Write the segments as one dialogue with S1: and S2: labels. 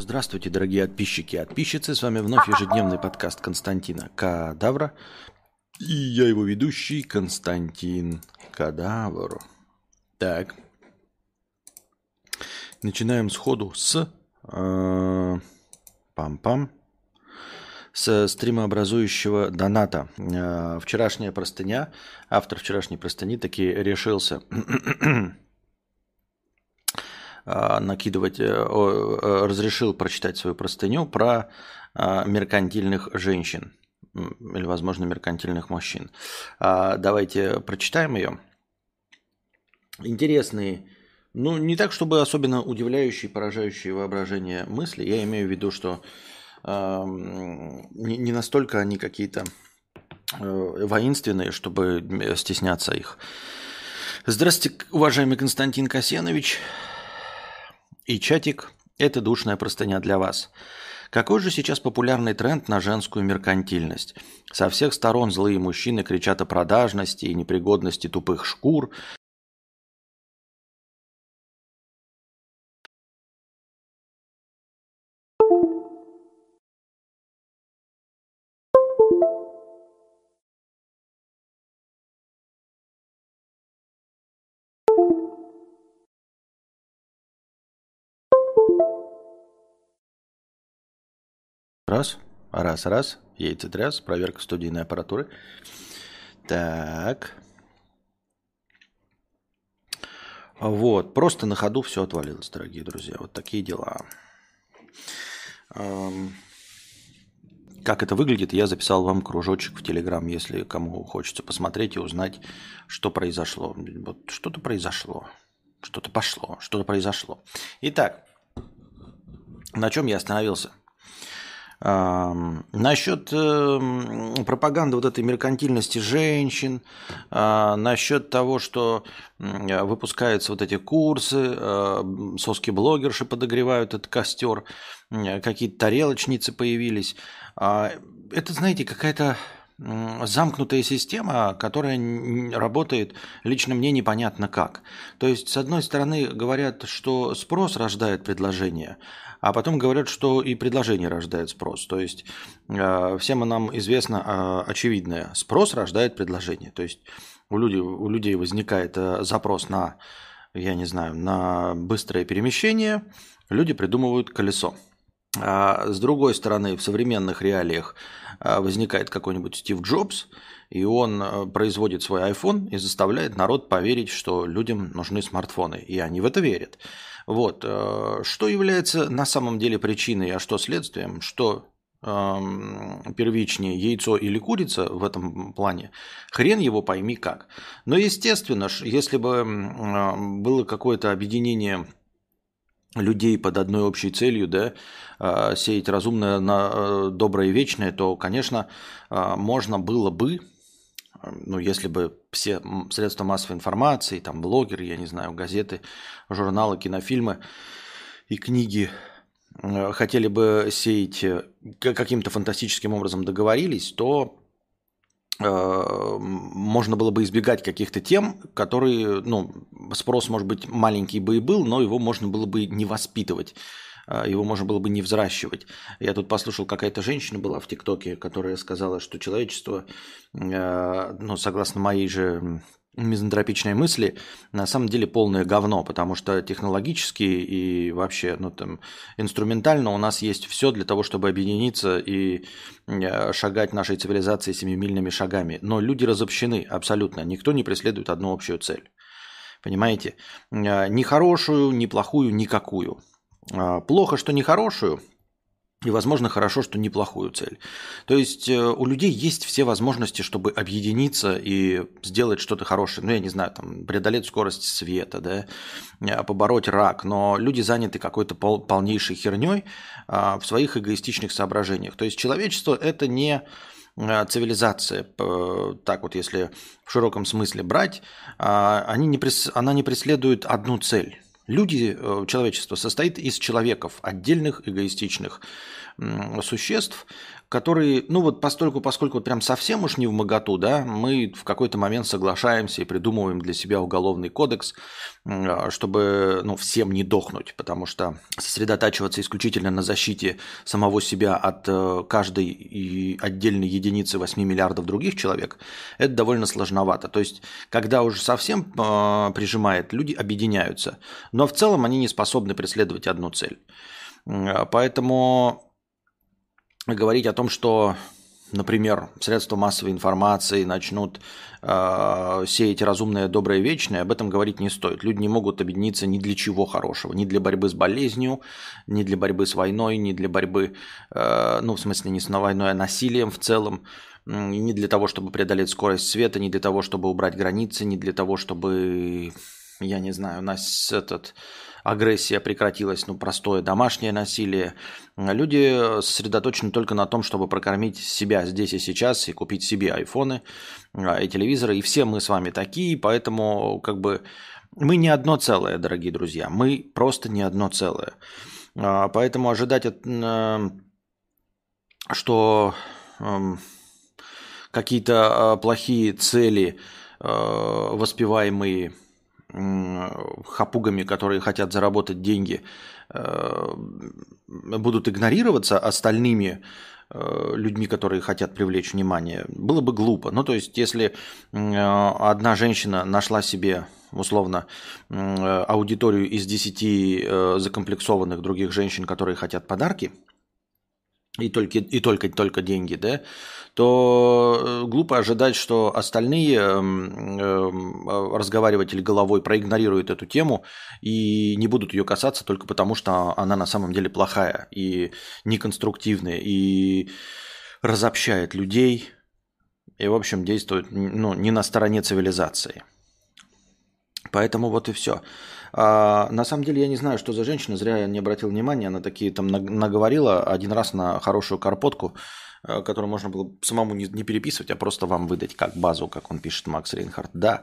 S1: Здравствуйте, дорогие подписчики и подписчицы. С вами вновь ежедневный подкаст Константина Кадавра. И я его ведущий Константин Кадавр. Так. Начинаем сходу с... э, Пам-пам. С стримообразующего доната. Э, Вчерашняя простыня. Автор вчерашней простыни таки решился накидывать, э, э, разрешил прочитать свою простыню про меркантильных женщин или, возможно, меркантильных мужчин. А, Давайте прочитаем ее. Интересные, ну, не так, чтобы особенно удивляющие, поражающие воображение мысли. Я имею в виду, что ам, не настолько они какие-то э, воинственные, чтобы стесняться их. Здравствуйте, уважаемый Константин Касьянович. И чатик – это душная простыня для вас. Какой же сейчас популярный тренд на женскую меркантильность? Со всех сторон злые мужчины кричат о продажности и непригодности тупых шкур. Раз, раз, раз, яйцетряс, проверка студийной аппаратуры. Так. Вот, просто на ходу все отвалилось, дорогие друзья. Вот такие дела. Как это выглядит, я записал вам кружочек в Телеграм, если кому хочется посмотреть и узнать, что произошло. Вот что-то произошло, что-то пошло, что-то произошло. Итак, на чем я остановился? Насчет эм, пропаганды вот этой меркантильности женщин, а, насчет того, что выпускаются вот эти курсы, а, соски-блогерши подогревают этот костер, какие-то тарелочницы появились. А, Это, знаете, какая-то замкнутая система, которая работает лично мне непонятно как. То есть, с одной стороны, говорят, что спрос рождает предложение, а потом говорят, что и предложение рождает спрос. То есть, э, всем нам известно э, очевидное. Спрос рождает предложение. То есть, у людей, у людей возникает э, запрос на, я не знаю, на быстрое перемещение, люди придумывают колесо. А с другой стороны, в современных реалиях а, возникает какой-нибудь Стив Джобс, и он а, производит свой iPhone и заставляет народ поверить, что людям нужны смартфоны. И они в это верят. Вот. а, Что является на самом деле причиной, а что следствием, что первичнее яйцо или курица в этом плане, хрен его пойми как. Но естественно, если бы было какое-то объединение людей под одной общей целью, да, а, сеять разумное на э, доброе и вечное, то, конечно, а, можно было бы, ну, если бы все средства массовой информации, там, блогеры, я не знаю, газеты, журналы, кинофильмы и книги э, хотели бы сеять э, каким-то фантастическим образом договорились, то можно было бы избегать каких-то тем, которые, ну, спрос, может быть, маленький бы и был, но его можно было бы не воспитывать, э, его можно было бы не взращивать. Я тут послушал, какая-то женщина была в ТикТоке, которая сказала, что человечество, э, ну, согласно моей же мизантропичной мысли, на самом деле полное говно, потому что технологически и вообще, ну, там, инструментально у нас есть все для того, чтобы объединиться и э, шагать нашей цивилизации семимильными шагами. Но люди разобщены абсолютно. Никто не преследует одну общую цель. Понимаете? Э, Ни хорошую, ни плохую, никакую. А, Плохо, что не хорошую, и, возможно, хорошо, что неплохую цель. То есть э, у людей есть все возможности, чтобы объединиться и сделать что-то хорошее. Ну, я не знаю, там, преодолеть скорость света, да, э, побороть рак. Но люди заняты какой-то пол- полнейшей херней а, в своих эгоистичных соображениях. То есть человечество – это не э, цивилизация, так вот если в широком смысле брать, а, они не она не преследует одну цель. Люди, э, человечество состоит из человеков, отдельных эгоистичных существ, которые, ну вот постольку, поскольку прям совсем уж не в моготу, да, мы в какой-то момент соглашаемся и придумываем для себя уголовный кодекс, а, чтобы, ну, всем не дохнуть, потому что сосредотачиваться исключительно на защите самого себя от э, каждой отдельной единицы 8 миллиардов других человек, это довольно сложновато. То есть, когда уже совсем а, прижимает, люди объединяются, но в целом они не способны преследовать одну цель. Поэтому говорить о том, что, например, средства массовой информации начнут э, сеять разумное, доброе, вечное, об этом говорить не стоит. Люди не могут объединиться ни для чего хорошего. Ни для борьбы с болезнью, ни для борьбы с войной, ни для борьбы, э, ну, в смысле, не с войной, а насилием в целом. Не для того, чтобы преодолеть скорость света, не для того, чтобы убрать границы, не для того, чтобы, я не знаю, у нас этот агрессия прекратилась, ну, простое домашнее насилие. Люди сосредоточены только на том, чтобы прокормить себя здесь и сейчас и купить себе айфоны а, и телевизоры. И все мы с вами такие, поэтому как бы мы не одно целое, дорогие друзья. Мы просто не одно целое. А, поэтому ожидать, э, что эм, какие-то а, плохие цели, э, воспеваемые хапугами, которые хотят заработать деньги, э, будут игнорироваться остальными э, людьми, которые хотят привлечь внимание, было бы глупо. Ну, то есть, если одна женщина нашла себе условно аудиторию из 10 э, закомплексованных других женщин, которые хотят подарки, и только, и только, только деньги, да, то э, глупо ожидать, что остальные эм, эм, разговариватели головой проигнорируют эту тему и не будут ее касаться только потому, что она на самом деле плохая и неконструктивная, и разобщает людей, и, в общем, действует ну, не на стороне цивилизации. Поэтому вот и все. А, на самом деле я не знаю, что за женщина, зря я не обратил внимания, она такие там наговорила один раз на хорошую карпотку, э, которую можно было самому не, не переписывать, а просто вам выдать как базу, как он пишет Макс Рейнхард. Да.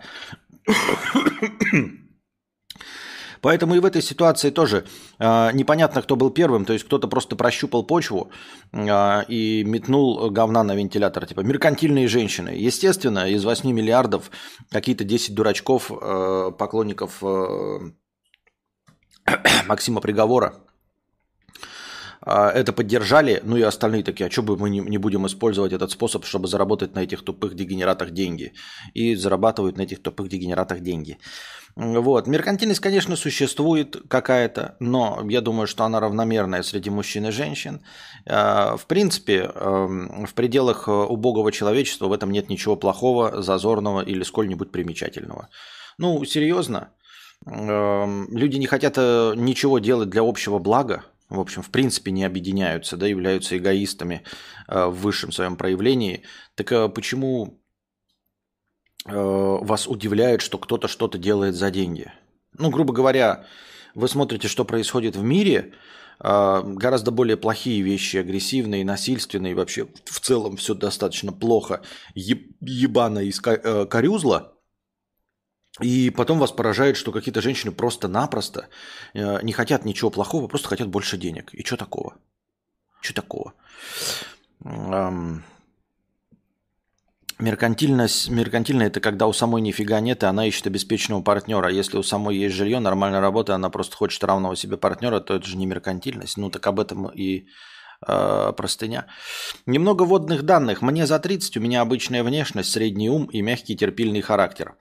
S1: Поэтому и в этой ситуации тоже э, непонятно, кто был первым. То есть кто-то просто прощупал почву э, и метнул говна на вентилятор. Типа меркантильные женщины. Естественно, из 8 миллиардов какие-то 10 дурачков, э, поклонников э, Максима Приговора это поддержали, ну и остальные такие, а что бы мы не будем использовать этот способ, чтобы заработать на этих тупых дегенератах деньги. И зарабатывают на этих тупых дегенератах деньги. Вот. Меркантильность, конечно, существует какая-то, но я думаю, что она равномерная среди мужчин и женщин. А, в принципе, эм, в пределах э, убогого человечества в этом нет ничего плохого, зазорного или сколь-нибудь примечательного. Ну, серьезно, эм, люди не хотят э, ничего делать для общего блага, в общем, в принципе не объединяются, да, являются эгоистами э, в высшем своем проявлении. Так почему Э, вас удивляет, что кто-то что-то делает за деньги. Ну, грубо говоря, вы смотрите, что происходит в мире, э, гораздо более плохие вещи, агрессивные, насильственные, вообще в целом все достаточно плохо, ебано из э, корюзла, и потом вас поражает, что какие-то женщины просто-напросто не хотят ничего плохого, просто хотят больше денег. И что такого? Что такого? Меркантильность, меркантильная – это когда у самой нифига нет, и она ищет обеспеченного партнера. Если у самой есть жилье, нормальная работа, она просто хочет равного себе партнера, то это же не меркантильность. Ну так об этом и э, простыня. Немного водных данных. Мне за 30, у меня обычная внешность, средний ум и мягкий терпильный характер.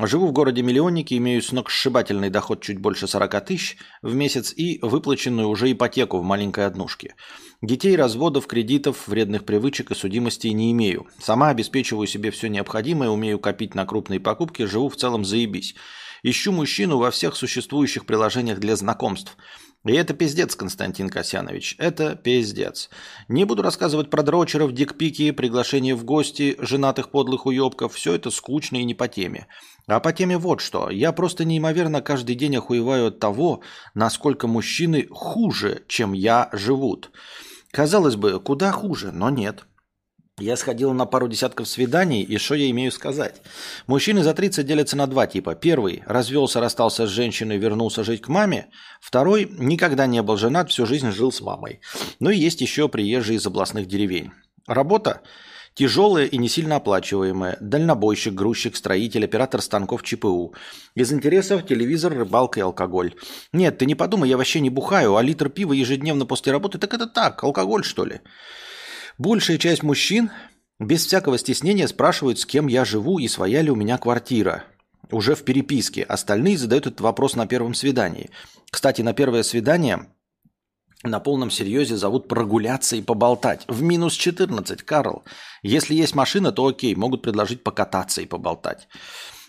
S1: Живу в городе-миллионнике, имею сногсшибательный доход чуть больше 40 тысяч в месяц и выплаченную уже ипотеку в маленькой однушке. Детей, разводов, кредитов, вредных привычек и судимостей не имею. Сама обеспечиваю себе все необходимое, умею копить на крупные покупки, живу в целом заебись. Ищу мужчину во всех существующих приложениях для знакомств – и это пиздец, Константин Касьянович. Это пиздец. Не буду рассказывать про дрочеров, дикпики, приглашения в гости, женатых подлых уебков. Все это скучно и не по теме. А по теме вот что. Я просто неимоверно каждый день охуеваю от того, насколько мужчины хуже, чем я, живут. Казалось бы, куда хуже, но нет. Я сходил на пару десятков свиданий, и что я имею сказать? Мужчины за 30 делятся на два типа. Первый – развелся, расстался с женщиной, вернулся жить к маме. Второй – никогда не был женат, всю жизнь жил с мамой. Ну и есть еще приезжие из областных деревень. Работа – тяжелая и не сильно оплачиваемая. Дальнобойщик, грузчик, строитель, оператор станков ЧПУ. Из интересов – телевизор, рыбалка и алкоголь. Нет, ты не подумай, я вообще не бухаю, а литр пива ежедневно после работы – так это так, алкоголь что ли? Большая часть мужчин без всякого стеснения спрашивают, с кем я живу и своя ли у меня квартира. Уже в переписке. Остальные задают этот вопрос на первом свидании. Кстати, на первое свидание на полном серьезе зовут прогуляться и поболтать. В минус 14, Карл. Если есть машина, то окей, могут предложить покататься и поболтать.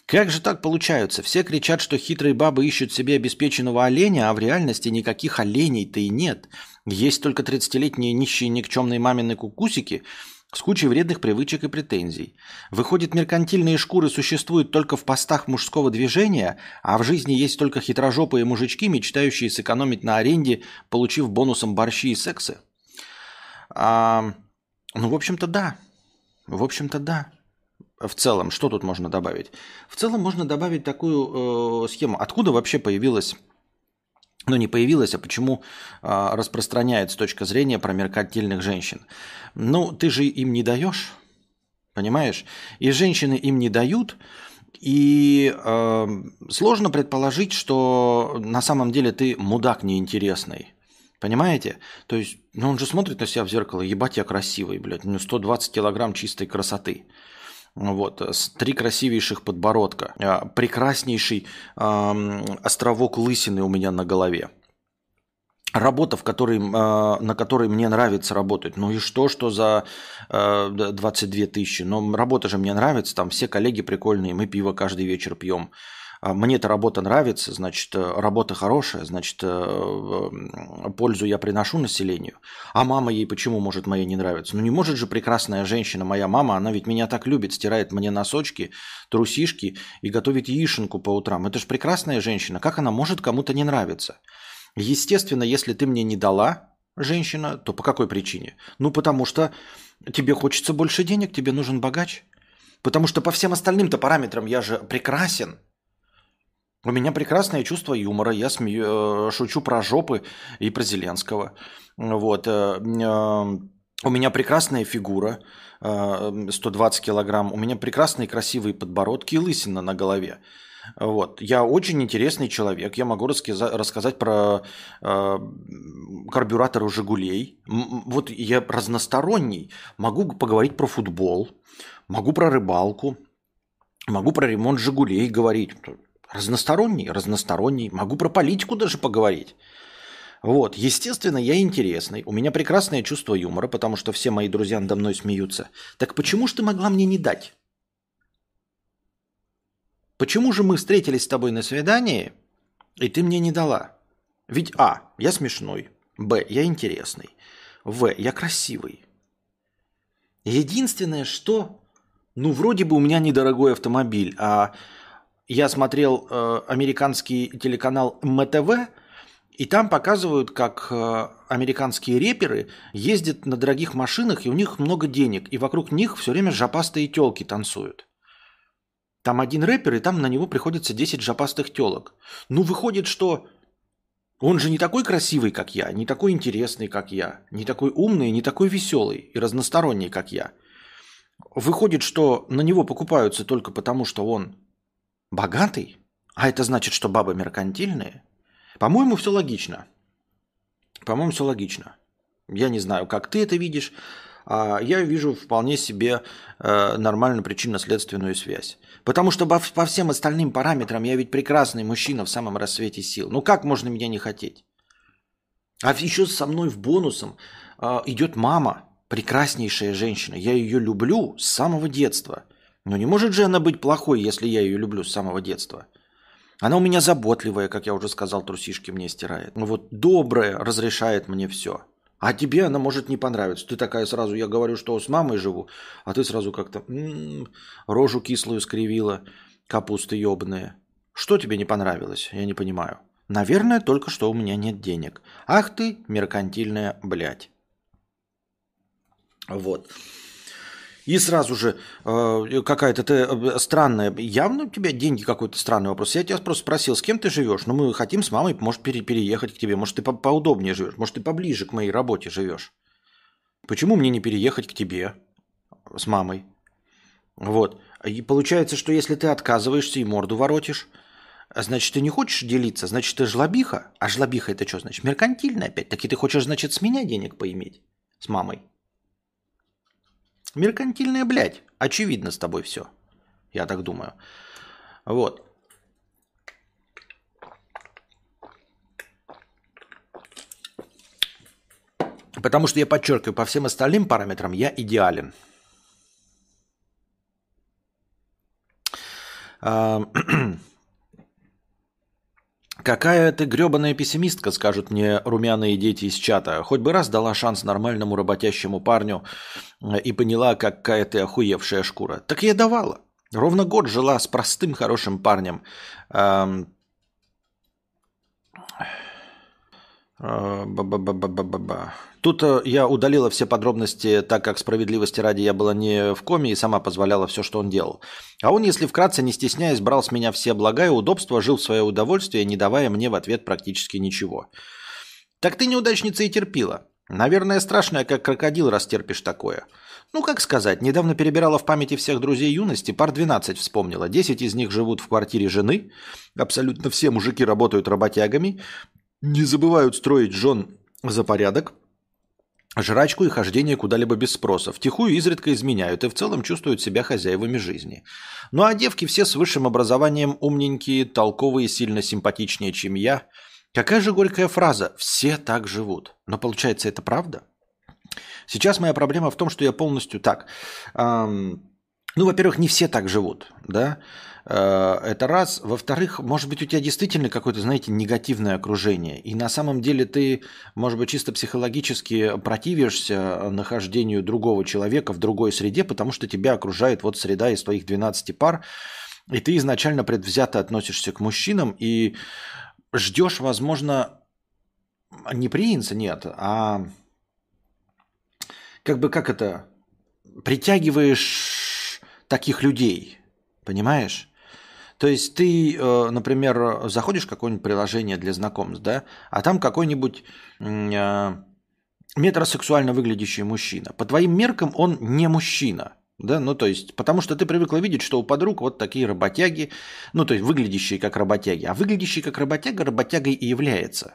S1: Как же так получается? Все кричат, что хитрые бабы ищут себе обеспеченного оленя, а в реальности никаких оленей-то и нет. Есть только 30-летние нищие никчемные мамины кукусики с кучей вредных привычек и претензий. Выходит, меркантильные шкуры существуют только в постах мужского движения, а в жизни есть только хитрожопые мужички, мечтающие сэкономить на аренде, получив бонусом борщи и сексы? А, ну, в общем-то, да. В общем-то, да. В целом, что тут можно добавить? В целом можно добавить такую э, схему. Откуда вообще появилась, ну не появилась, а почему э, распространяется точка зрения про меркантильных женщин? Ну, ты же им не даешь, понимаешь? И женщины им не дают, и э, сложно предположить, что на самом деле ты мудак неинтересный. Понимаете? То есть, ну он же смотрит на себя в зеркало, ебать я красивый, блядь, ну 120 килограмм чистой красоты. Вот, три красивейших подбородка, а, прекраснейший э, островок лысины у меня на голове. Работа, в которой, э, на которой мне нравится работать. Ну и что, что за э, 22 тысячи? Но работа же мне нравится, там все коллеги прикольные, мы пиво каждый вечер пьем. А мне эта работа нравится, значит, э, работа хорошая, значит, э, пользу я приношу населению. А мама ей почему может моей не нравиться? Ну не может же прекрасная женщина, моя мама, она ведь меня так любит, стирает мне носочки, трусишки и готовит яишенку по утрам. Это же прекрасная женщина, как она может кому-то не нравиться? Естественно, если ты мне не дала, женщина, то по какой причине? Ну потому что тебе хочется больше денег, тебе нужен богач. Потому что по всем остальным-то параметрам я же прекрасен – у меня прекрасное чувство юмора, я смею, э, шучу про жопы и про Зеленского. Вот. Э, э, у меня прекрасная фигура, 120 килограмм. У меня прекрасные красивые подбородки и лысина на голове. Вот. Я очень интересный человек. Я могу рассказать про э, карбюраторы «Жигулей». Вот я разносторонний. Могу поговорить про футбол, могу про рыбалку, могу про ремонт «Жигулей» говорить. Разносторонний, разносторонний. Могу про политику даже поговорить. Вот, естественно, я интересный. У меня прекрасное чувство юмора, потому что все мои друзья надо мной смеются. Так почему же ты могла мне не дать? Почему же мы встретились с тобой на свидании, и ты мне не дала? Ведь А, я смешной. Б, я интересный. В, я красивый. Единственное, что... Ну, вроде бы у меня недорогой автомобиль, а я смотрел э, американский телеканал МТВ, и там показывают, как э, американские реперы ездят на дорогих машинах, и у них много денег, и вокруг них все время жопастые телки танцуют. Там один рэпер, и там на него приходится 10 жопастых телок. Ну, выходит, что он же не такой красивый, как я, не такой интересный, как я, не такой умный, не такой веселый и разносторонний, как я. Выходит, что на него покупаются только потому, что он Богатый? А это значит, что бабы меркантильные? По-моему, все логично. По-моему, все логично. Я не знаю, как ты это видишь. А я вижу вполне себе э, нормальную причинно-следственную связь. Потому что по, по всем остальным параметрам я ведь прекрасный мужчина в самом рассвете сил. Ну как можно меня не хотеть? А еще со мной в бонусом э, идет мама, прекраснейшая женщина. Я ее люблю с самого детства. Но не может же она быть плохой, если я ее люблю с самого детства. Она у меня заботливая, как я уже сказал, трусишки мне стирает. Ну вот добрая, разрешает мне все. А тебе она может не понравиться. Ты такая сразу, я говорю, что с мамой живу, а ты сразу как-то м-м, рожу кислую скривила, капусты ебаные. Что тебе не понравилось? Я не понимаю. Наверное, только что у меня нет денег. Ах ты, меркантильная блядь. Вот. И сразу же э, какая-то ты э, странная, явно у тебя деньги какой-то странный вопрос. Я тебя просто спросил, с кем ты живешь? Ну, мы хотим с мамой, может, пере переехать к тебе, может, ты по поудобнее живешь, может, ты поближе к моей работе живешь. Почему мне не переехать к тебе с мамой? Вот. И получается, что если ты отказываешься и морду воротишь, значит, ты не хочешь делиться, значит, ты жлобиха. А жлобиха это что значит? Меркантильная опять. Так и ты хочешь, значит, с меня денег поиметь? С мамой. Меркантильная, блядь. Очевидно с тобой все. Я так думаю. Вот. Потому что я подчеркиваю, по всем остальным параметрам я идеален. Какая ты гребаная пессимистка, скажут мне румяные дети из чата. Хоть бы раз дала шанс нормальному работящему парню э, и поняла, какая ты охуевшая шкура. Так я давала. Ровно год жила с простым хорошим парнем. Э, Тут э, я удалила все подробности, так как справедливости ради я была не в коме и сама позволяла все, что он делал. А он, если вкратце, не стесняясь, брал с меня все блага и удобства, жил в свое удовольствие, не давая мне в ответ практически ничего. Так ты неудачница и терпила. Наверное, страшная, как крокодил, растерпишь такое. Ну, как сказать, недавно перебирала в памяти всех друзей юности, пар 12 вспомнила. 10 из них живут в квартире жены, абсолютно все мужики работают работягами, не забывают строить жен за порядок, жрачку и хождение куда-либо без спроса. Втихую изредка изменяют и в целом чувствуют себя хозяевами жизни. Ну а девки все с высшим образованием умненькие, толковые, сильно симпатичнее, чем я. Какая же горькая фраза «все так живут». Но получается это правда? Сейчас моя проблема в том, что я полностью так. Эм, ну, во-первых, не все так живут, да. Э, это раз. Во-вторых, может быть, у тебя действительно какое-то, знаете, негативное окружение. И на самом деле ты, может быть, чисто психологически противишься нахождению другого человека в другой среде, потому что тебя окружает вот среда из твоих 12 пар, и ты изначально предвзято относишься к мужчинам и ждешь, возможно, не принца, нет, а как бы как это, притягиваешь таких людей, понимаешь? То есть ты, э, например, заходишь в какое-нибудь приложение для знакомств, да, а там какой-нибудь э, метросексуально выглядящий мужчина. По твоим меркам он не мужчина. Да, ну то есть, потому что ты привыкла видеть, что у подруг вот такие работяги, ну то есть выглядящие как работяги. А выглядящий как работяга работягой и является.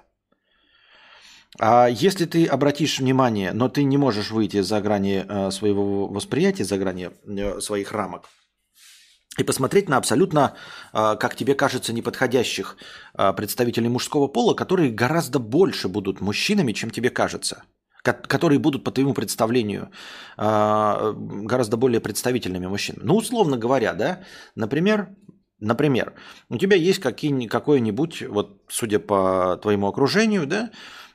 S1: А если ты обратишь внимание, но ты не можешь выйти за грани э, своего восприятия, за грани э, своих рамок, и посмотреть на абсолютно, а, как тебе кажется, неподходящих представителей мужского пола, которые гораздо больше будут мужчинами, чем тебе кажется которые будут по твоему представлению гораздо более представительными мужчинами. Ну, условно говоря, да, например, например, у тебя есть какой-нибудь, вот судя по твоему окружению, да,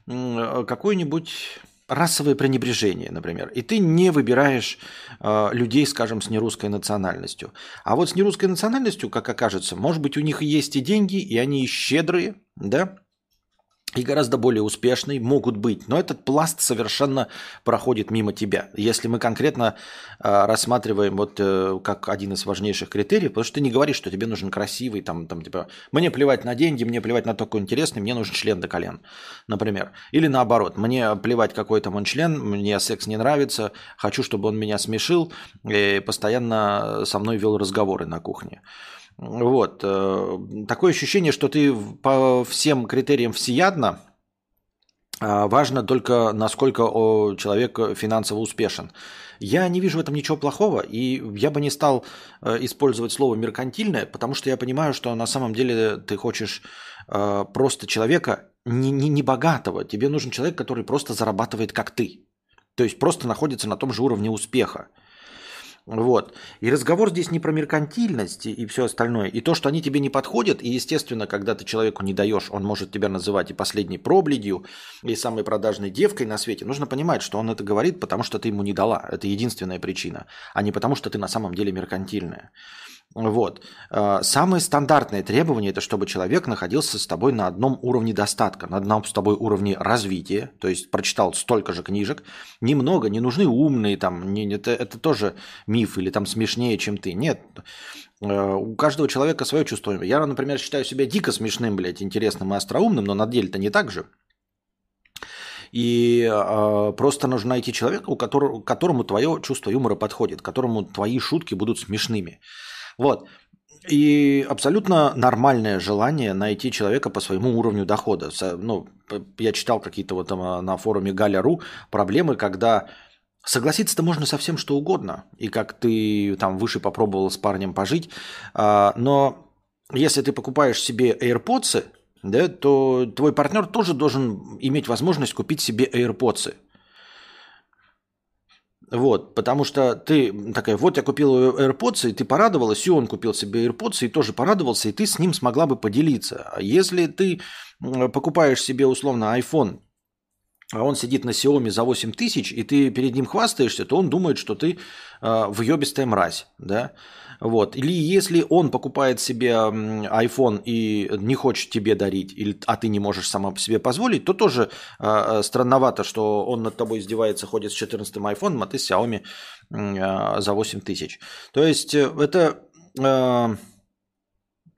S1: какой-нибудь расовое пренебрежение, например, и ты не выбираешь э, людей, скажем, с нерусской национальностью. А вот с нерусской национальностью, как окажется, может быть, у них есть и деньги, и они щедрые, да, и гораздо более успешный могут быть. Но этот пласт совершенно проходит мимо тебя. Если мы конкретно э, рассматриваем вот э, как один из важнейших критериев, потому что ты не говоришь, что тебе нужен красивый, там, там типа, мне плевать на деньги, мне плевать на то, какой интересный, мне нужен член до колен, например. Или наоборот, мне плевать, какой там он член, мне секс не нравится, хочу, чтобы он меня смешил и постоянно со мной вел разговоры на кухне. Вот. Э, такое ощущение, что ты по всем критериям всеядно, а важно только, насколько человек финансово успешен. Я не вижу в этом ничего плохого, и я бы не стал э, использовать слово меркантильное, потому что я понимаю, что на самом деле ты хочешь э, просто человека не, не, не богатого. Тебе нужен человек, который просто зарабатывает как ты. То есть просто находится на том же уровне успеха. Вот. И разговор здесь не про меркантильность и все остальное. И то, что они тебе не подходят, и, естественно, когда ты человеку не даешь, он может тебя называть и последней пробледью, и самой продажной девкой на свете. Нужно понимать, что он это говорит, потому что ты ему не дала. Это единственная причина. А не потому, что ты на самом деле меркантильная. Вот. А, самое стандартное требование – это чтобы человек находился с тобой на одном уровне достатка, на одном с тобой уровне развития, то есть прочитал столько же книжек. Немного, не нужны умные, там, не, это, это тоже миф или там смешнее, чем ты. Нет. А, у каждого человека свое чувство. Я, например, считаю себя дико смешным, блядь, интересным и остроумным, но на деле-то не так же. И э, просто нужно найти человека, у которого, которому твое чувство юмора подходит, которому твои шутки будут смешными. Вот. И абсолютно нормальное желание найти человека по своему уровню дохода. Ну, я читал какие-то вот там а, на форуме Галя.ру проблемы, когда согласиться-то можно со всем что угодно. И как ты там выше попробовал с парнем пожить. А, но если ты покупаешь себе AirPods, да, то твой партнер тоже должен иметь возможность купить себе AirPods. Вот, потому что ты такая, вот я купил AirPods, и ты порадовалась, и он купил себе AirPods, и тоже порадовался, и ты с ним смогла бы поделиться. А если ты покупаешь себе условно iPhone, а он сидит на Xiaomi за 8 тысяч, и ты перед ним хвастаешься, то он думает, что ты э, въебистая мразь, да. Вот. Или если он покупает себе iPhone и не хочет тебе дарить, или, а ты не можешь сама себе позволить, то тоже э, странновато, что он над тобой издевается, ходит с 14 iPhone, а ты с Xiaomi э, за 8 тысяч. То есть э, это... Э,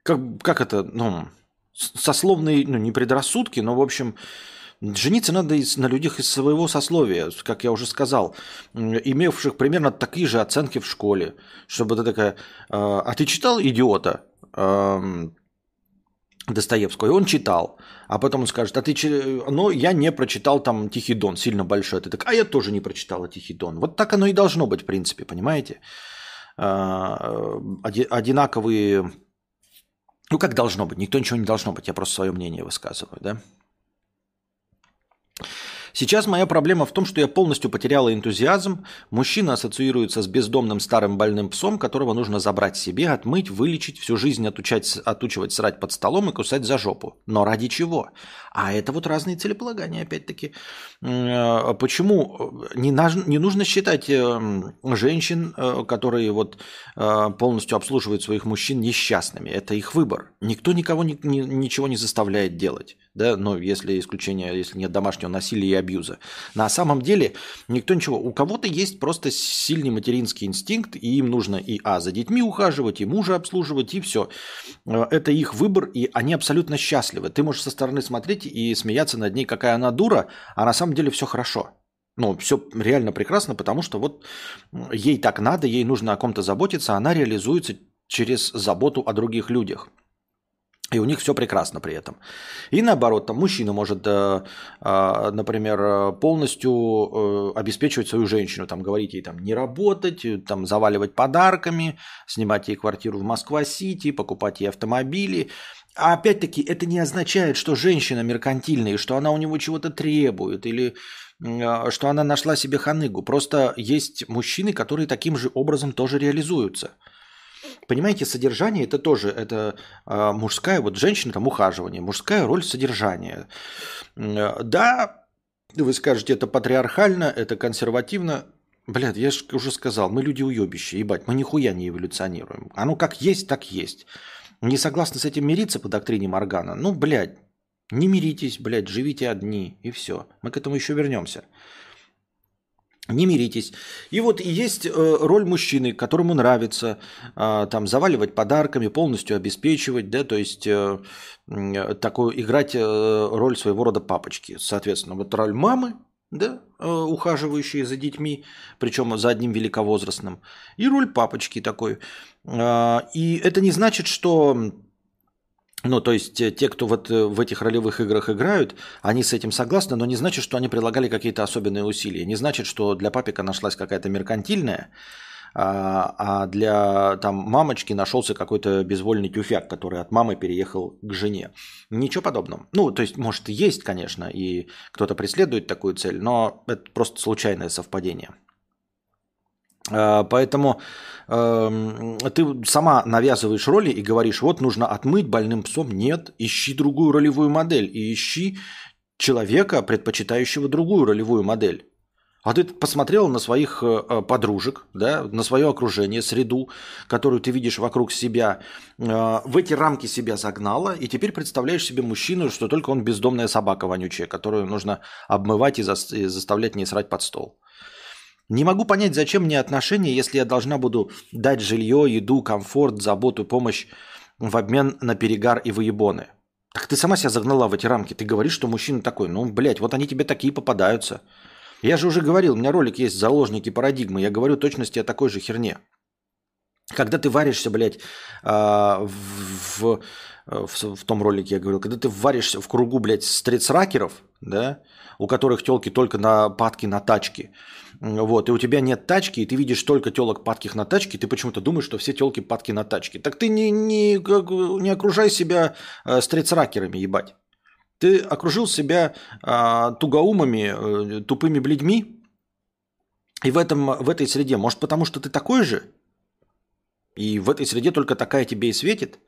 S1: как, как это? Ну, сословные, ну, не предрассудки, но, в общем, Жениться надо на людях из своего сословия, как я уже сказал, имевших примерно такие же оценки в школе, чтобы ты такая, а, а ты читал «Идиота»? Достоевского, и он читал. А потом он скажет, а ты, ну, я не прочитал там Тихий Дон, сильно большой. Ты так, а я тоже не прочитала Тихий Дон. Вот так оно и должно быть, в принципе, понимаете? А, одинаковые, ну, как должно быть, никто ничего не должно быть, я просто свое мнение высказываю, да? Сейчас моя проблема в том, что я полностью потеряла энтузиазм. Мужчина ассоциируется с бездомным старым больным псом, которого нужно забрать себе, отмыть, вылечить, всю жизнь отучать, отучивать срать под столом и кусать за жопу. Но ради чего? А это вот разные целеполагания, опять-таки. Э, почему не, не нужно считать э, женщин, э, которые вот полностью обслуживают своих мужчин, несчастными? Это их выбор. Никто никого ни, ни, ничего не заставляет делать да, но если исключение, если нет домашнего насилия и абьюза. На самом деле никто ничего. У кого-то есть просто сильный материнский инстинкт, и им нужно и а за детьми ухаживать, и мужа обслуживать, и все. Э, это их выбор, и они абсолютно счастливы. Ты можешь со стороны смотреть и смеяться над ней, какая она дура, а на самом деле все хорошо. Ну, все реально прекрасно, потому что вот ей так надо, ей нужно о ком-то заботиться, она реализуется через заботу о других людях. И у них все прекрасно при этом. И наоборот, там мужчина может, э, э, например, полностью э, обеспечивать свою женщину, там говорить ей там не работать, там заваливать подарками, снимать ей квартиру в Москва-Сити, покупать ей автомобили. А опять-таки это не означает, что женщина меркантильная, что она у него чего-то требует, или что она нашла себе ханыгу. Просто есть мужчины, которые таким же образом тоже реализуются – Понимаете, содержание это тоже это э, мужская, вот женщина там ухаживание, мужская роль содержания. Э, да, вы скажете, это патриархально, это консервативно. Блядь, я же уже сказал, мы люди уебища, ебать, мы нихуя не эволюционируем. Оно как есть, так есть. Не согласны с этим мириться по доктрине Моргана? Ну, блядь, не миритесь, блядь, живите одни, и все. Мы к этому еще вернемся. Не миритесь. И вот есть э, роль мужчины, которому нравится э, там заваливать подарками, полностью обеспечивать, да, то есть э, такую играть роль своего рода папочки. Соответственно, вот роль мамы, да, ухаживающей за детьми, причем за одним великовозрастным, и роль папочки такой. И это не значит, что ну, то есть э, те, кто вот э, в этих ролевых играх играют, они с этим согласны, но не значит, что они прилагали какие-то особенные усилия. Не значит, что для папика нашлась какая-то меркантильная, а, а для там, мамочки нашелся какой-то безвольный тюфяк, который от мамы переехал к жене. Ничего подобного. Ну, то есть, может, есть, конечно, и кто-то преследует такую цель, но это просто случайное совпадение. А, поэтому э, ты сама навязываешь роли и говоришь, вот нужно отмыть больным псом. Нет, ищи другую ролевую модель и ищи человека, предпочитающего другую ролевую модель. А ты посмотрел на своих э, э, подружек, да, на свое окружение, среду, которую ты видишь вокруг себя, э, в эти рамки себя загнала, и теперь представляешь себе мужчину, что только он бездомная собака вонючая, которую нужно обмывать и заставлять не срать под стол. Не могу понять, зачем мне отношения, если я должна буду дать жилье, еду, комфорт, заботу, помощь в обмен на перегар и выебоны. Так ты сама себя загнала в эти рамки. Ты говоришь, что мужчина такой. Ну, блядь, вот они тебе такие попадаются. Я же уже говорил, у меня ролик есть «Заложники парадигмы». Я говорю точности о такой же херне. Когда ты варишься, блядь, а, в, в, в, том ролике я говорил, когда ты варишься в кругу, блядь, стритсракеров, да, у которых телки только на падки на тачки, вот, и у тебя нет тачки, и ты видишь только телок падких на тачке, ты почему-то думаешь, что все телки падки на тачке. Так ты не, не, не окружай себя э, стритсракерами, ебать. Ты окружил себя а, тугоумами, э, тупыми бледьми, и в, этом, в этой среде, может потому что ты такой же, и в этой среде только такая тебе и светит.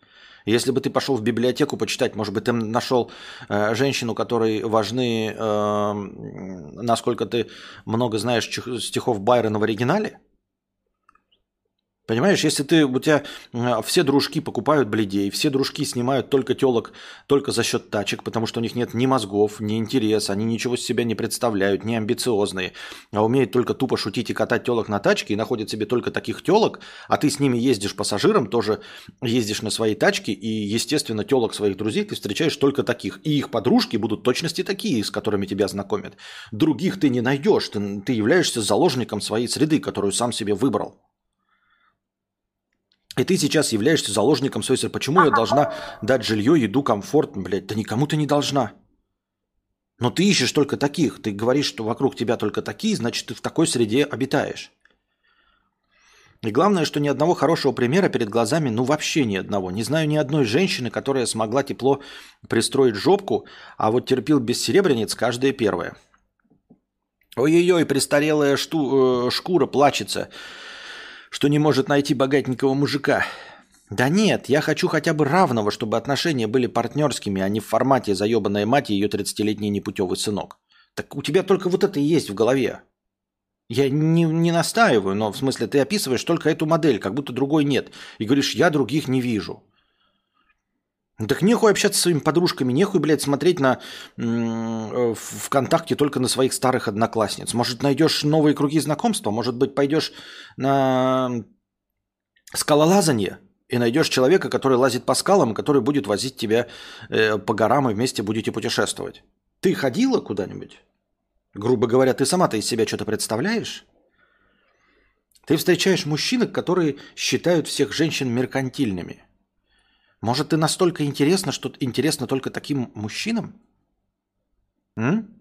S1: Если бы ты пошел в библиотеку почитать, может быть, ты нашел э, женщину, которой важны, э, насколько ты много знаешь стихов Байрона в оригинале – Понимаешь, если ты, у тебя все дружки покупают бледей, все дружки снимают только телок только за счет тачек, потому что у них нет ни мозгов, ни интереса, они ничего с себя не представляют, не амбициозные, а умеют только тупо шутить и катать телок на тачке и находят себе только таких телок, а ты с ними ездишь пассажиром, тоже ездишь на своей тачке, и, естественно, телок своих друзей ты встречаешь только таких. И их подружки будут точности такие, с которыми тебя знакомят. Других ты не найдешь, ты, ты являешься заложником своей среды, которую сам себе выбрал. И ты сейчас являешься заложником своей среды. Почему я должна дать жилье, еду, комфорт? Блядь, да никому ты не должна. Но ты ищешь только таких. Ты говоришь, что вокруг тебя только такие, значит, ты в такой среде обитаешь. И главное, что ни одного хорошего примера перед глазами, ну вообще ни одного. Не знаю ни одной женщины, которая смогла тепло пристроить жопку, а вот терпил без серебряниц каждая первая. Ой-ой-ой, престарелая шту, э, шкура плачется что не может найти богатенького мужика. Да нет, я хочу хотя бы равного, чтобы отношения были партнерскими, а не в формате заебанная мать и ее 30-летний непутевый сынок. Так у тебя только вот это и есть в голове. Я не, не настаиваю, но в смысле ты описываешь только эту модель, как будто другой нет. И говоришь, я других не вижу. Ну, так нехуй общаться с своими подружками, нехуй, блядь, смотреть на э, ВКонтакте только на своих старых одноклассниц. Может, найдешь новые круги знакомства, может быть, пойдешь на скалолазание и найдешь человека, который лазит по скалам, который будет возить тебя э, по горам и вместе будете путешествовать. Ты ходила куда-нибудь? Грубо говоря, ты сама-то из себя что-то представляешь? Ты встречаешь мужчин, которые считают всех женщин меркантильными – может, ты настолько интересна, что интересно только таким мужчинам? М?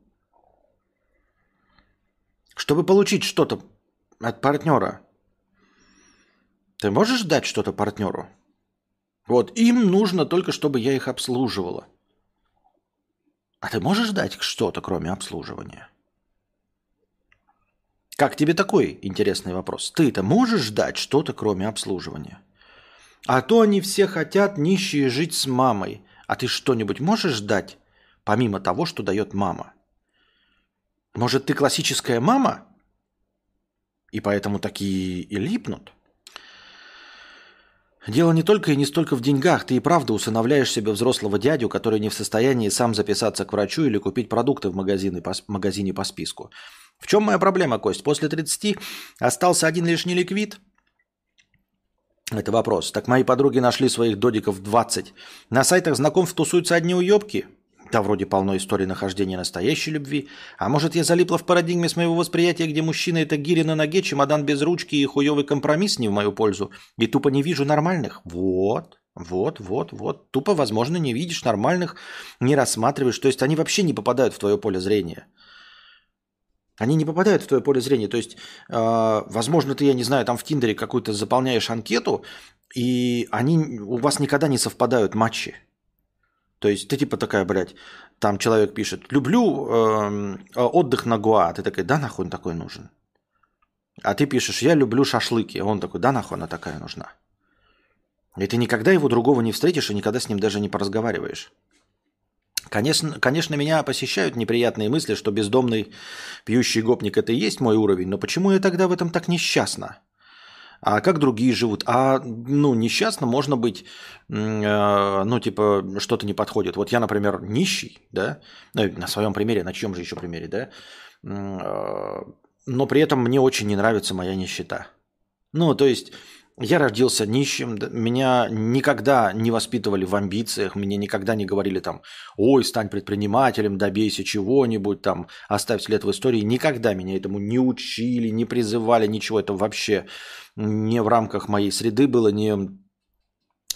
S1: Чтобы получить что-то от партнера, ты можешь дать что-то партнеру? Вот, им нужно только, чтобы я их обслуживала. А ты можешь дать что-то, кроме обслуживания? Как тебе такой интересный вопрос? Ты-то можешь дать что-то, кроме обслуживания? А то они все хотят нищие жить с мамой. А ты что-нибудь можешь дать, помимо того, что дает мама? Может, ты классическая мама? И поэтому такие и липнут? Дело не только и не столько в деньгах. Ты и правда усыновляешь себе взрослого дядю, который не в состоянии сам записаться к врачу или купить продукты в магазине по, магазине по списку. В чем моя проблема, Кость? После 30 остался один лишний ликвид – это вопрос. Так мои подруги нашли своих додиков 20. На сайтах знакомств тусуются одни уебки? Да вроде полно историй нахождения настоящей любви. А может я залипла в парадигме с моего восприятия, где мужчина это гири на ноге, чемодан без ручки и хуёвый компромисс не в мою пользу. И тупо не вижу нормальных. Вот. Вот, вот, вот. Тупо, возможно, не видишь нормальных, не рассматриваешь. То есть они вообще не попадают в твое поле зрения. Они не попадают в твое поле зрения. То есть, э, возможно, ты, я не знаю, там в Тиндере какую-то заполняешь анкету, и они у вас никогда не совпадают матчи. То есть ты типа такая, блядь, там человек пишет, люблю э, отдых на Гуа. Ты такая, да нахуй он такой нужен? А ты пишешь, я люблю шашлыки. Он такой, да нахуй она такая нужна? И ты никогда его другого не встретишь и никогда с ним даже не поразговариваешь. Конечно, конечно, меня посещают неприятные мысли, что бездомный пьющий гопник – это и есть мой уровень, но почему я тогда в этом так несчастна? А как другие живут? А, ну, несчастно можно быть, э, ну, типа, что-то не подходит. Вот я, например, нищий, да, ну, на своем примере, на чьем же еще примере, да, э, но при этом мне очень не нравится моя нищета. Ну, то есть я родился нищим, меня никогда не воспитывали в амбициях, мне никогда не говорили там, ой, стань предпринимателем, добейся чего-нибудь, там, оставь след в истории. Никогда меня этому не учили, не призывали, ничего. Это вообще не в рамках моей среды было, не,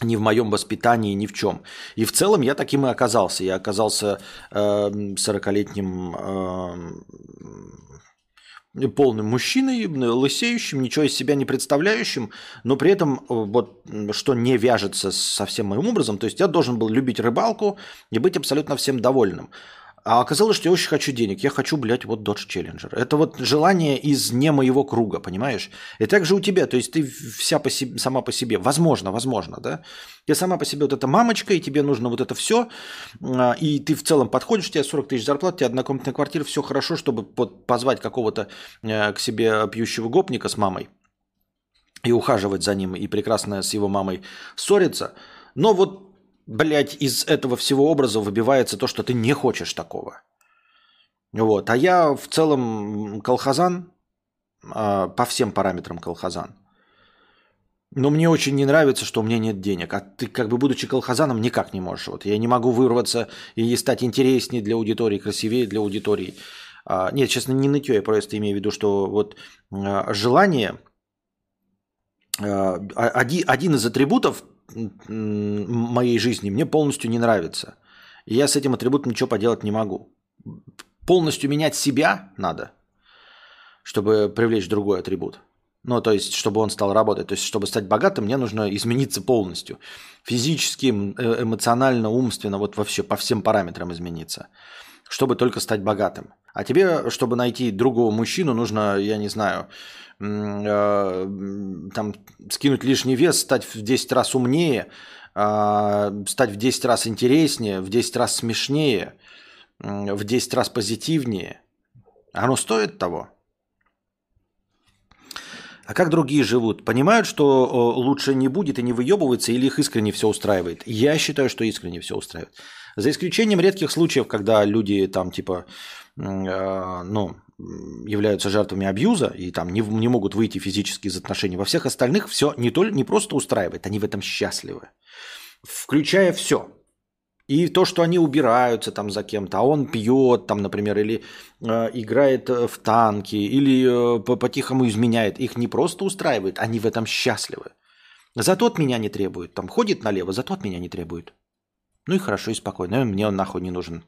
S1: не в моем воспитании, ни в чем. И в целом я таким и оказался. Я оказался э, 40-летним э, полным мужчиной, лысеющим, ничего из себя не представляющим, но при этом э, вот что не вяжется со всем моим образом, то есть я должен был любить рыбалку и быть абсолютно всем довольным. А оказалось, что я очень хочу денег. Я хочу, блядь, вот Dodge Challenger. Это вот желание из не моего круга, понимаешь? И так же у тебя. То есть ты вся по себе, сама по себе. Возможно, возможно, да? Ты сама по себе вот эта мамочка, и тебе нужно вот это все. А, и ты в целом подходишь, у тебя 40 тысяч зарплат, у тебя однокомнатная квартира, все хорошо, чтобы позвать какого-то э, к себе пьющего гопника с мамой и ухаживать за ним, и прекрасно с его мамой ссориться. Но вот блядь, из этого всего образа выбивается то, что ты не хочешь такого. Вот. А я в целом колхозан, а, по всем параметрам колхозан. Но мне очень не нравится, что у меня нет денег. А ты, как бы, будучи колхозаном, никак не можешь. Вот я не могу вырваться и стать интереснее для аудитории, красивее для аудитории. А, нет, честно, не нытье, я просто имею в виду, что вот а, желание, один, один из атрибутов моей жизни мне полностью не нравится. И я с этим атрибутом ничего поделать не могу. Полностью менять себя надо, чтобы привлечь другой атрибут. Ну, то есть, чтобы он стал работать. То есть, чтобы стать богатым, мне нужно измениться полностью. Физически, э, эмоционально, умственно, вот вообще по всем параметрам измениться. Чтобы только стать богатым. А тебе, чтобы найти другого мужчину, нужно, я не знаю, Э, там, скинуть лишний вес, стать в 10 раз умнее, а, стать в 10 раз интереснее, в 10 раз смешнее, в 10 раз позитивнее. Оно стоит того? А как другие живут? Понимают, что лучше не будет и не выебывается, или их искренне все устраивает? Я считаю, что искренне все устраивает. За исключением редких случаев, когда люди там типа, э, ну, являются жертвами абьюза и там не, не могут выйти физически из отношений. Во всех остальных все не, только, не просто устраивает, они в этом счастливы. Включая все. И то, что они убираются там за кем-то, а он пьет там, например, или э, играет э, в танки, или э, по-тихому изменяет, их не просто устраивает, они в этом счастливы. Зато от меня не требует. Там ходит налево, зато от меня не требует. Ну и хорошо, и спокойно. Мне он нахуй не нужен.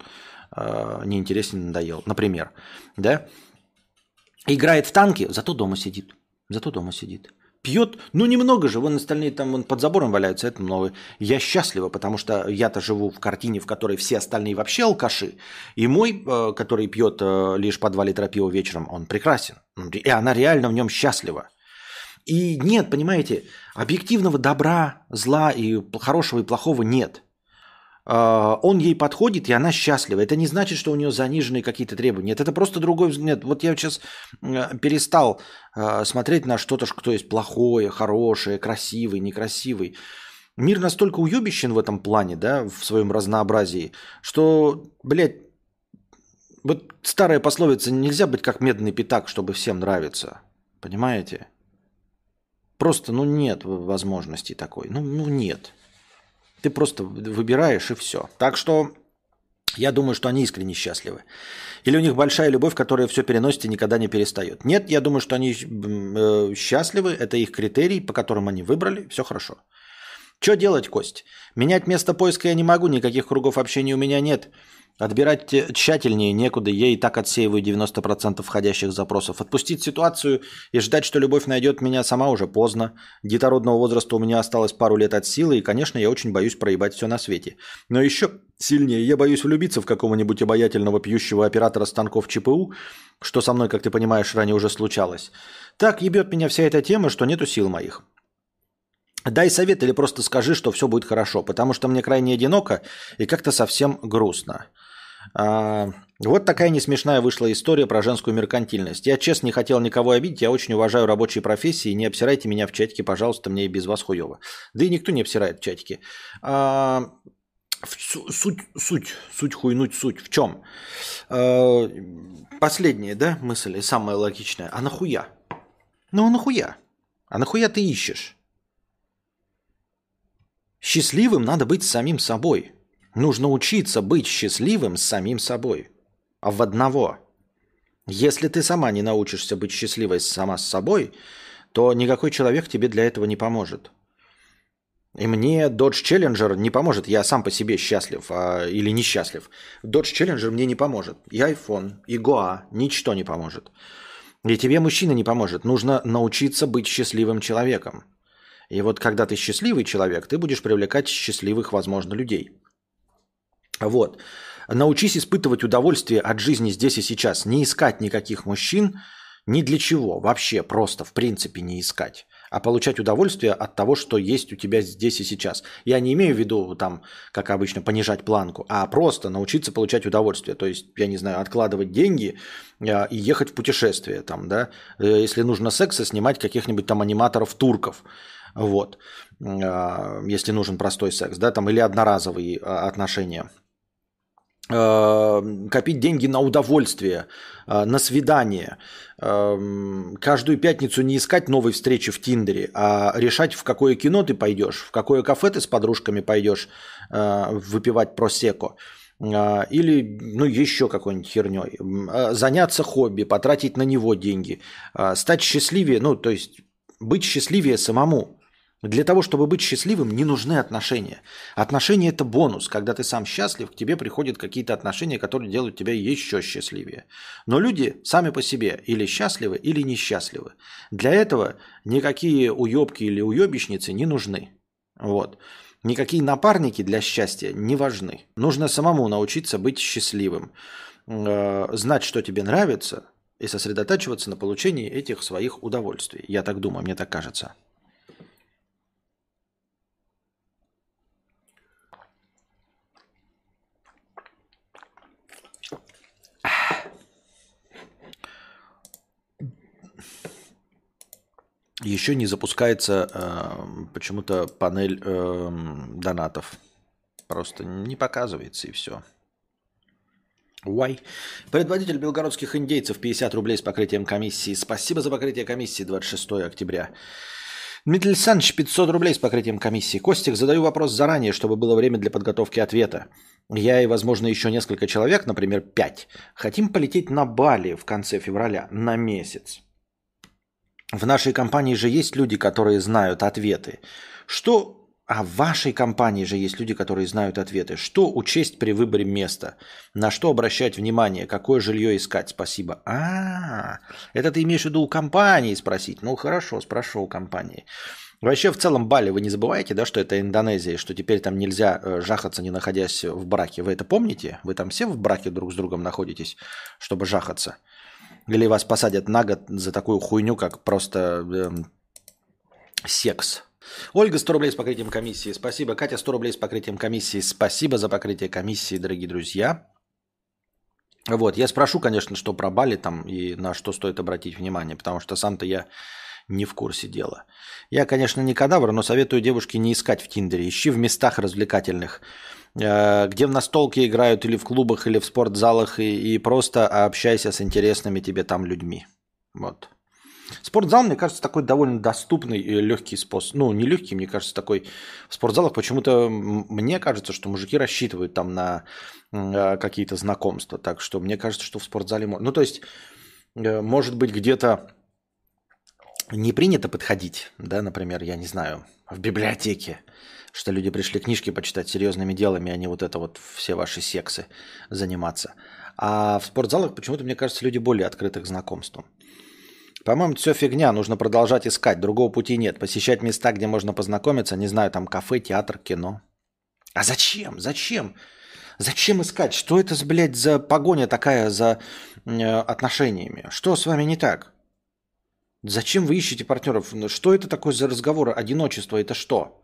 S1: Э, неинтересен, надоел. Например, да? Играет в танки, зато дома сидит. Зато дома сидит. Пьет, ну немного же, вон остальные там вон под забором валяются, это много. Я счастлива, потому что я-то живу в картине, в которой все остальные вообще алкаши. И мой, э, который пьет э, лишь по 2 литра пива вечером, он прекрасен. И она реально в нем счастлива. И нет, понимаете, объективного добра, зла и хорошего и плохого нет. А, он ей подходит, и она счастлива. Это не значит, что у нее заниженные какие-то требования. Нет, это просто другой взгляд. Вот я сейчас перестал а, смотреть на что-то, что есть плохое, хорошее, красивый, некрасивый. Мир настолько уебищен в этом плане, да, в своем разнообразии, что, блядь, вот старая пословица, нельзя быть как медный пятак, чтобы всем нравиться. Понимаете? Просто, ну, нет возможности такой. Ну, ну нет. Ты просто выбираешь и все. Так что я думаю, что они искренне счастливы. Или у них большая любовь, которая все переносит и никогда не перестает. Нет, я думаю, что они э, счастливы, это их критерий, по которым они выбрали, все хорошо. Что делать, Кость? Менять место поиска я не могу, никаких кругов общения у меня нет. Отбирать тщательнее некуда, я и так отсеиваю 90% входящих запросов. Отпустить ситуацию и ждать, что любовь найдет меня сама уже поздно. Детородного возраста у меня осталось пару лет от силы, и, конечно, я очень боюсь проебать все на свете. Но еще сильнее я боюсь влюбиться в какого-нибудь обаятельного пьющего оператора станков ЧПУ, что со мной, как ты понимаешь, ранее уже случалось. Так ебет меня вся эта тема, что нету сил моих. Дай совет или просто скажи, что все будет хорошо, потому что мне крайне одиноко и как-то совсем грустно. А, вот такая несмешная вышла история про женскую меркантильность. Я честно не хотел никого обидеть, я очень уважаю рабочие профессии, не обсирайте меня в чатике, пожалуйста, мне и без вас хуево. Да и никто не обсирает в чатике. А, суть, суть, суть хуйнуть, суть в чем? А, последняя, да, мысль, и самая логичная. А нахуя? Ну, а нахуя? А нахуя ты ищешь? Счастливым надо быть самим собой. Нужно учиться быть счастливым с самим собой. А в одного. Если ты сама не научишься быть счастливой сама с собой, то никакой человек тебе для этого не поможет. И мне Dodge Challenger не поможет. Я сам по себе счастлив а, или несчастлив. Dodge Challenger мне не поможет. И iPhone, и Goa, ничто не поможет. И тебе мужчина не поможет. Нужно научиться быть счастливым человеком. И вот когда ты счастливый человек, ты будешь привлекать счастливых, возможно, людей. Вот. Научись испытывать удовольствие от жизни здесь и сейчас. Не искать никаких мужчин ни для чего. Вообще просто, в принципе, не искать. А получать удовольствие от того, что есть у тебя здесь и сейчас. Я не имею в виду, там, как обычно, понижать планку, а просто научиться получать удовольствие. То есть, я не знаю, откладывать деньги э, и ехать в путешествие. Там, да? Э, если нужно секса, снимать каких-нибудь там аниматоров-турков вот, а, если нужен простой секс, да, там, или одноразовые а, отношения. А, копить деньги на удовольствие, на свидание. Каждую пятницу не искать новой встречи в Тиндере, а решать, в какое кино ты пойдешь, в какое кафе ты с подружками пойдешь выпивать просеко или ну, еще какой-нибудь херней. Заняться хобби, потратить на него деньги, стать счастливее, ну, то есть быть счастливее самому. Для того, чтобы быть счастливым, не нужны отношения. Отношения – это бонус. Когда ты сам счастлив, к тебе приходят какие-то отношения, которые делают тебя еще счастливее. Но люди сами по себе или счастливы, или несчастливы. Для этого никакие уебки или уебищницы не нужны. Вот. Никакие напарники для счастья не важны. Нужно самому научиться быть счастливым. Э, знать, что тебе нравится, и сосредотачиваться на получении этих своих удовольствий. Я так думаю, мне так кажется. Еще не запускается э, почему-то панель э, донатов. Просто не показывается и все. Why? Предводитель белгородских индейцев 50 рублей с покрытием комиссии. Спасибо за покрытие комиссии 26 октября. Дмитрий Александрович 500 рублей с покрытием комиссии. Костик, задаю вопрос заранее, чтобы было время для подготовки ответа. Я и, возможно, еще несколько человек, например, 5, хотим полететь на Бали в конце февраля на месяц. В нашей компании же есть люди, которые знают ответы. Что а в вашей компании же есть люди, которые знают ответы. Что учесть при выборе места? На что обращать внимание? Какое жилье искать? Спасибо. А, это ты имеешь в виду у компании спросить? Ну хорошо, спрошу у компании. Вообще, в целом, Бали, вы не забываете, да, что это Индонезия, что теперь там нельзя э, жахаться, не находясь в браке. Вы это помните? Вы там все в браке друг с другом находитесь, чтобы жахаться? Или вас посадят на год за такую хуйню, как просто э, секс. Ольга, 100 рублей с покрытием комиссии. Спасибо. Катя, 100 рублей с покрытием комиссии. Спасибо за покрытие комиссии, дорогие друзья. Вот, я спрошу, конечно, что про Бали там и на что стоит обратить внимание, потому что сам-то я не в курсе дела. Я, конечно, не кадавр, но советую девушке не искать в Тиндере. Ищи в местах развлекательных, где в настолке играют или в клубах, или в спортзалах, и, и просто общайся с интересными тебе там людьми. Вот. Спортзал, мне кажется, такой довольно доступный и легкий способ. Ну, не легкий, мне кажется, такой в спортзалах почему-то мне кажется, что мужики рассчитывают там на э, какие-то знакомства. Так что мне кажется, что в спортзале. Ну, то есть, э, может быть, где-то не принято подходить, да, например, я не знаю, в библиотеке, что люди пришли книжки почитать серьезными делами, а не вот это вот все ваши сексы заниматься. А в спортзалах почему-то, мне кажется, люди более открыты к знакомствам. По-моему, все фигня, нужно продолжать искать, другого пути нет. Посещать места, где можно познакомиться, не знаю, там кафе, театр, кино. А зачем? Зачем? Зачем искать? Что это, блядь, за погоня такая за э, отношениями? Что с вами не так? Зачем вы ищете партнеров? Что это такое за разговор? Одиночество это что?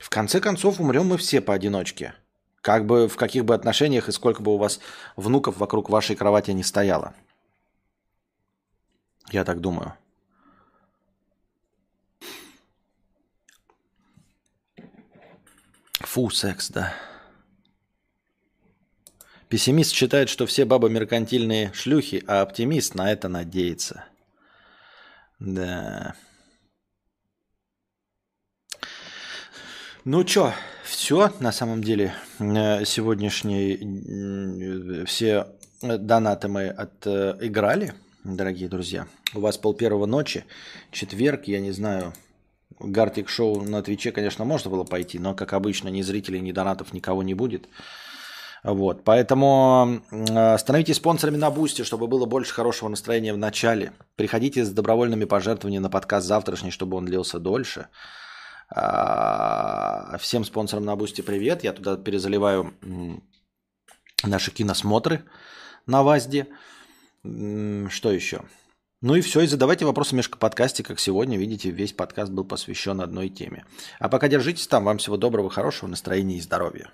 S1: В конце концов, умрем мы все поодиночке. Как бы в каких бы отношениях и сколько бы у вас внуков вокруг вашей кровати не стояло. Я так думаю. Фу, секс, да. Пессимист считает, что все бабы меркантильные шлюхи, а оптимист на это надеется. Да. Ну чё, все на самом деле. Э, сегодняшние все донаты мы отыграли, дорогие друзья. У вас пол первого ночи, четверг, я не знаю, Гартик шоу на Твиче, конечно, можно было пойти, но, как обычно, ни зрителей, ни донатов никого не будет. Вот, поэтому становитесь спонсорами на Бусте, чтобы было больше хорошего настроения в начале. Приходите с добровольными пожертвованиями на подкаст завтрашний, чтобы он длился дольше. А, всем спонсорам на Бусте привет. Я туда перезаливаю наши киносмотры на ВАЗде. Что еще? Ну и все, и задавайте вопросы в подкасте, как сегодня, видите, весь подкаст был посвящен одной теме. А пока держитесь там, вам всего доброго, хорошего настроения и здоровья.